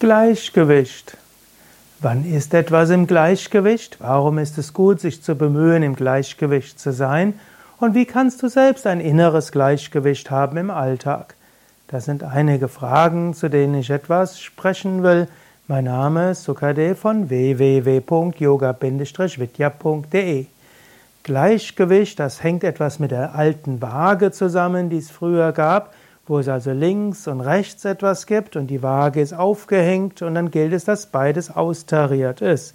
Gleichgewicht. Wann ist etwas im Gleichgewicht? Warum ist es gut, sich zu bemühen, im Gleichgewicht zu sein? Und wie kannst du selbst ein inneres Gleichgewicht haben im Alltag? Das sind einige Fragen, zu denen ich etwas sprechen will. Mein Name ist Sukade von www.yoga-vidya.de. Gleichgewicht, das hängt etwas mit der alten Waage zusammen, die es früher gab wo es also links und rechts etwas gibt und die Waage ist aufgehängt und dann gilt es, dass beides austariert ist.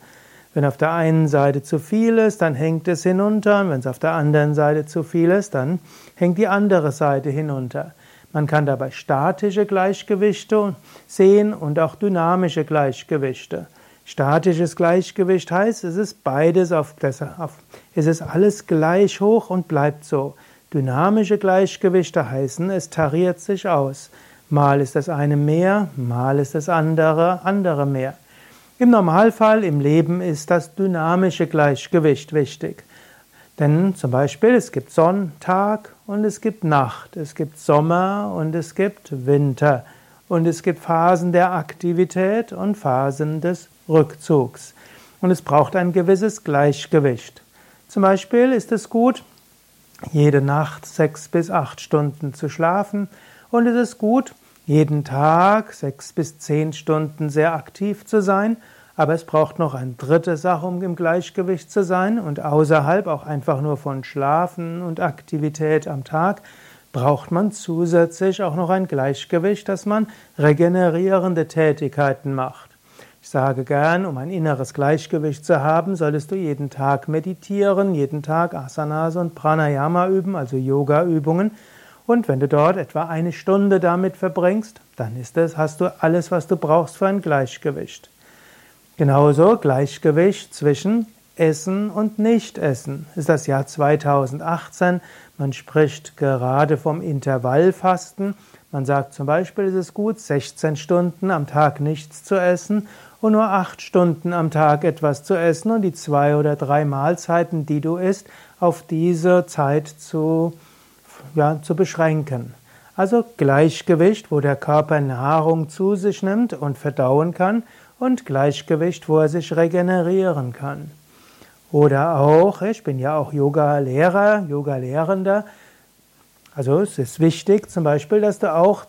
Wenn auf der einen Seite zu viel ist, dann hängt es hinunter und wenn es auf der anderen Seite zu viel ist, dann hängt die andere Seite hinunter. Man kann dabei statische Gleichgewichte sehen und auch dynamische Gleichgewichte. Statisches Gleichgewicht heißt, es ist beides auf, es ist alles gleich hoch und bleibt so. Dynamische Gleichgewichte heißen, es tariert sich aus. Mal ist das eine mehr, mal ist das andere andere mehr. Im Normalfall im Leben ist das dynamische Gleichgewicht wichtig. Denn zum Beispiel es gibt Sonntag und es gibt Nacht, es gibt Sommer und es gibt Winter und es gibt Phasen der Aktivität und Phasen des Rückzugs. Und es braucht ein gewisses Gleichgewicht. Zum Beispiel ist es gut, jede Nacht sechs bis acht Stunden zu schlafen. Und es ist gut, jeden Tag sechs bis zehn Stunden sehr aktiv zu sein, aber es braucht noch eine dritte Sache, um im Gleichgewicht zu sein. Und außerhalb auch einfach nur von Schlafen und Aktivität am Tag braucht man zusätzlich auch noch ein Gleichgewicht, dass man regenerierende Tätigkeiten macht. Ich sage gern, um ein inneres Gleichgewicht zu haben, solltest du jeden Tag meditieren, jeden Tag Asanas und Pranayama üben, also Yoga-Übungen. Und wenn du dort etwa eine Stunde damit verbringst, dann ist es, hast du alles, was du brauchst für ein Gleichgewicht. Genauso Gleichgewicht zwischen Essen und Nichtessen. Ist das Jahr 2018. Man spricht gerade vom Intervallfasten. Man sagt zum Beispiel, es ist gut, 16 Stunden am Tag nichts zu essen und nur acht Stunden am Tag etwas zu essen und die zwei oder drei Mahlzeiten, die du isst, auf diese Zeit zu, ja, zu beschränken. Also Gleichgewicht, wo der Körper Nahrung zu sich nimmt und verdauen kann und Gleichgewicht, wo er sich regenerieren kann. Oder auch, ich bin ja auch Yoga-Lehrer, Yoga-Lehrender, also es ist wichtig zum Beispiel, dass du auch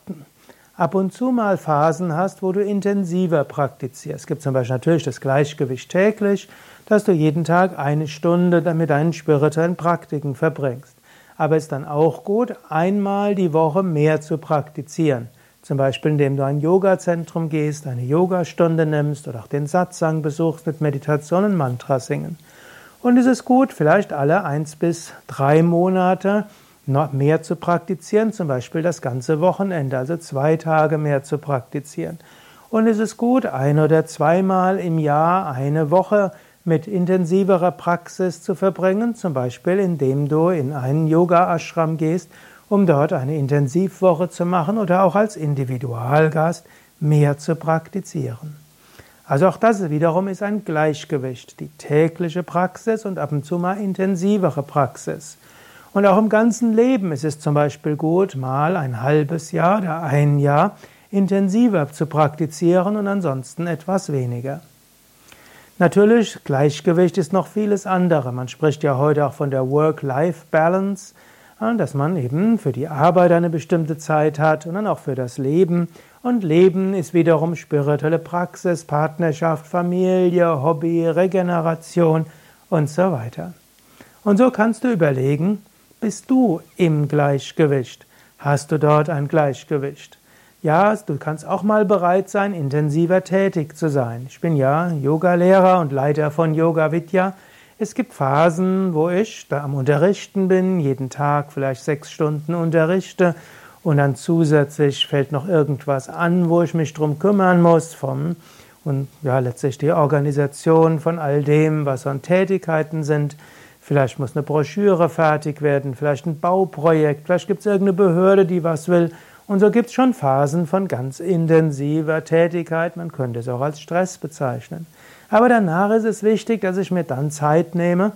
ab und zu mal Phasen hast, wo du intensiver praktizierst. Es gibt zum Beispiel natürlich das Gleichgewicht täglich, dass du jeden Tag eine Stunde mit deinen spirituellen Praktiken verbringst. Aber es ist dann auch gut, einmal die Woche mehr zu praktizieren. Zum Beispiel, indem du ein Yoga-Zentrum gehst, eine Yogastunde nimmst oder auch den Satsang besuchst mit Meditation und Mantra singen. Und es ist gut, vielleicht alle eins bis drei Monate noch mehr zu praktizieren, zum Beispiel das ganze Wochenende, also zwei Tage mehr zu praktizieren. Und es ist gut, ein oder zweimal im Jahr eine Woche mit intensiverer Praxis zu verbringen, zum Beispiel indem du in einen Yoga-Ashram gehst, um dort eine Intensivwoche zu machen oder auch als Individualgast mehr zu praktizieren. Also auch das wiederum ist ein Gleichgewicht, die tägliche Praxis und ab und zu mal intensivere Praxis. Und auch im ganzen Leben ist es zum Beispiel gut, mal ein halbes Jahr oder ein Jahr intensiver zu praktizieren und ansonsten etwas weniger. Natürlich, Gleichgewicht ist noch vieles andere. Man spricht ja heute auch von der Work-Life-Balance, dass man eben für die Arbeit eine bestimmte Zeit hat und dann auch für das Leben. Und Leben ist wiederum spirituelle Praxis, Partnerschaft, Familie, Hobby, Regeneration und so weiter. Und so kannst du überlegen, bist du im Gleichgewicht? Hast du dort ein Gleichgewicht? Ja, du kannst auch mal bereit sein, intensiver tätig zu sein. Ich bin ja Yogalehrer und Leiter von Yoga Vidya. Es gibt Phasen, wo ich da am Unterrichten bin, jeden Tag vielleicht sechs Stunden unterrichte und dann zusätzlich fällt noch irgendwas an, wo ich mich drum kümmern muss, vom und ja, letztlich die Organisation von all dem, was an Tätigkeiten sind. Vielleicht muss eine Broschüre fertig werden, vielleicht ein Bauprojekt, vielleicht gibt es irgendeine Behörde, die was will. Und so gibt es schon Phasen von ganz intensiver Tätigkeit. Man könnte es auch als Stress bezeichnen. Aber danach ist es wichtig, dass ich mir dann Zeit nehme,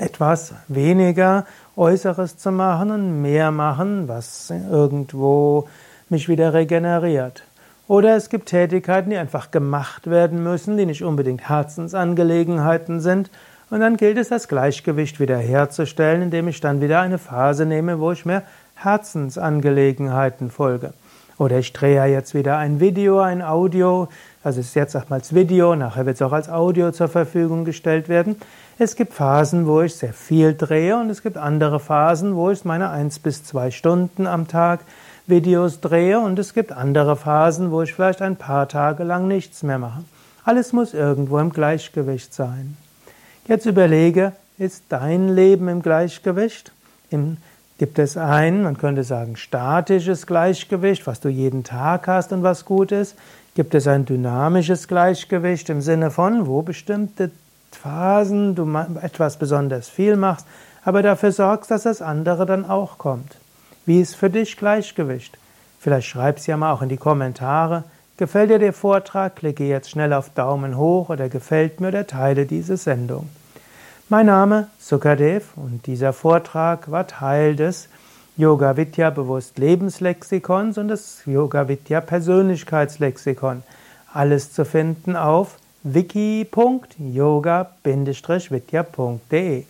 etwas weniger Äußeres zu machen und mehr machen, was irgendwo mich wieder regeneriert. Oder es gibt Tätigkeiten, die einfach gemacht werden müssen, die nicht unbedingt Herzensangelegenheiten sind. Und dann gilt es, das Gleichgewicht wieder herzustellen, indem ich dann wieder eine Phase nehme, wo ich mehr Herzensangelegenheiten folge. Oder ich drehe ja jetzt wieder ein Video, ein Audio, also es ist jetzt auch mal als Video, nachher wird es auch als Audio zur Verfügung gestellt werden. Es gibt Phasen, wo ich sehr viel drehe und es gibt andere Phasen, wo ich meine eins bis zwei Stunden am Tag Videos drehe und es gibt andere Phasen, wo ich vielleicht ein paar Tage lang nichts mehr mache. Alles muss irgendwo im Gleichgewicht sein. Jetzt überlege, ist dein Leben im Gleichgewicht? Gibt es ein, man könnte sagen, statisches Gleichgewicht, was du jeden Tag hast und was gut ist? Gibt es ein dynamisches Gleichgewicht im Sinne von, wo bestimmte Phasen du etwas besonders viel machst, aber dafür sorgst, dass das andere dann auch kommt. Wie ist für dich Gleichgewicht? Vielleicht schreib's ja mal auch in die Kommentare. Gefällt dir der Vortrag? Klicke jetzt schnell auf Daumen hoch oder gefällt mir oder teile diese Sendung. Mein Name Sukadev und dieser Vortrag war Teil des Yoga Vidya Bewusst Lebenslexikons und des Yoga Vidya Persönlichkeitslexikon. Alles zu finden auf wiki.yoga-vidya.de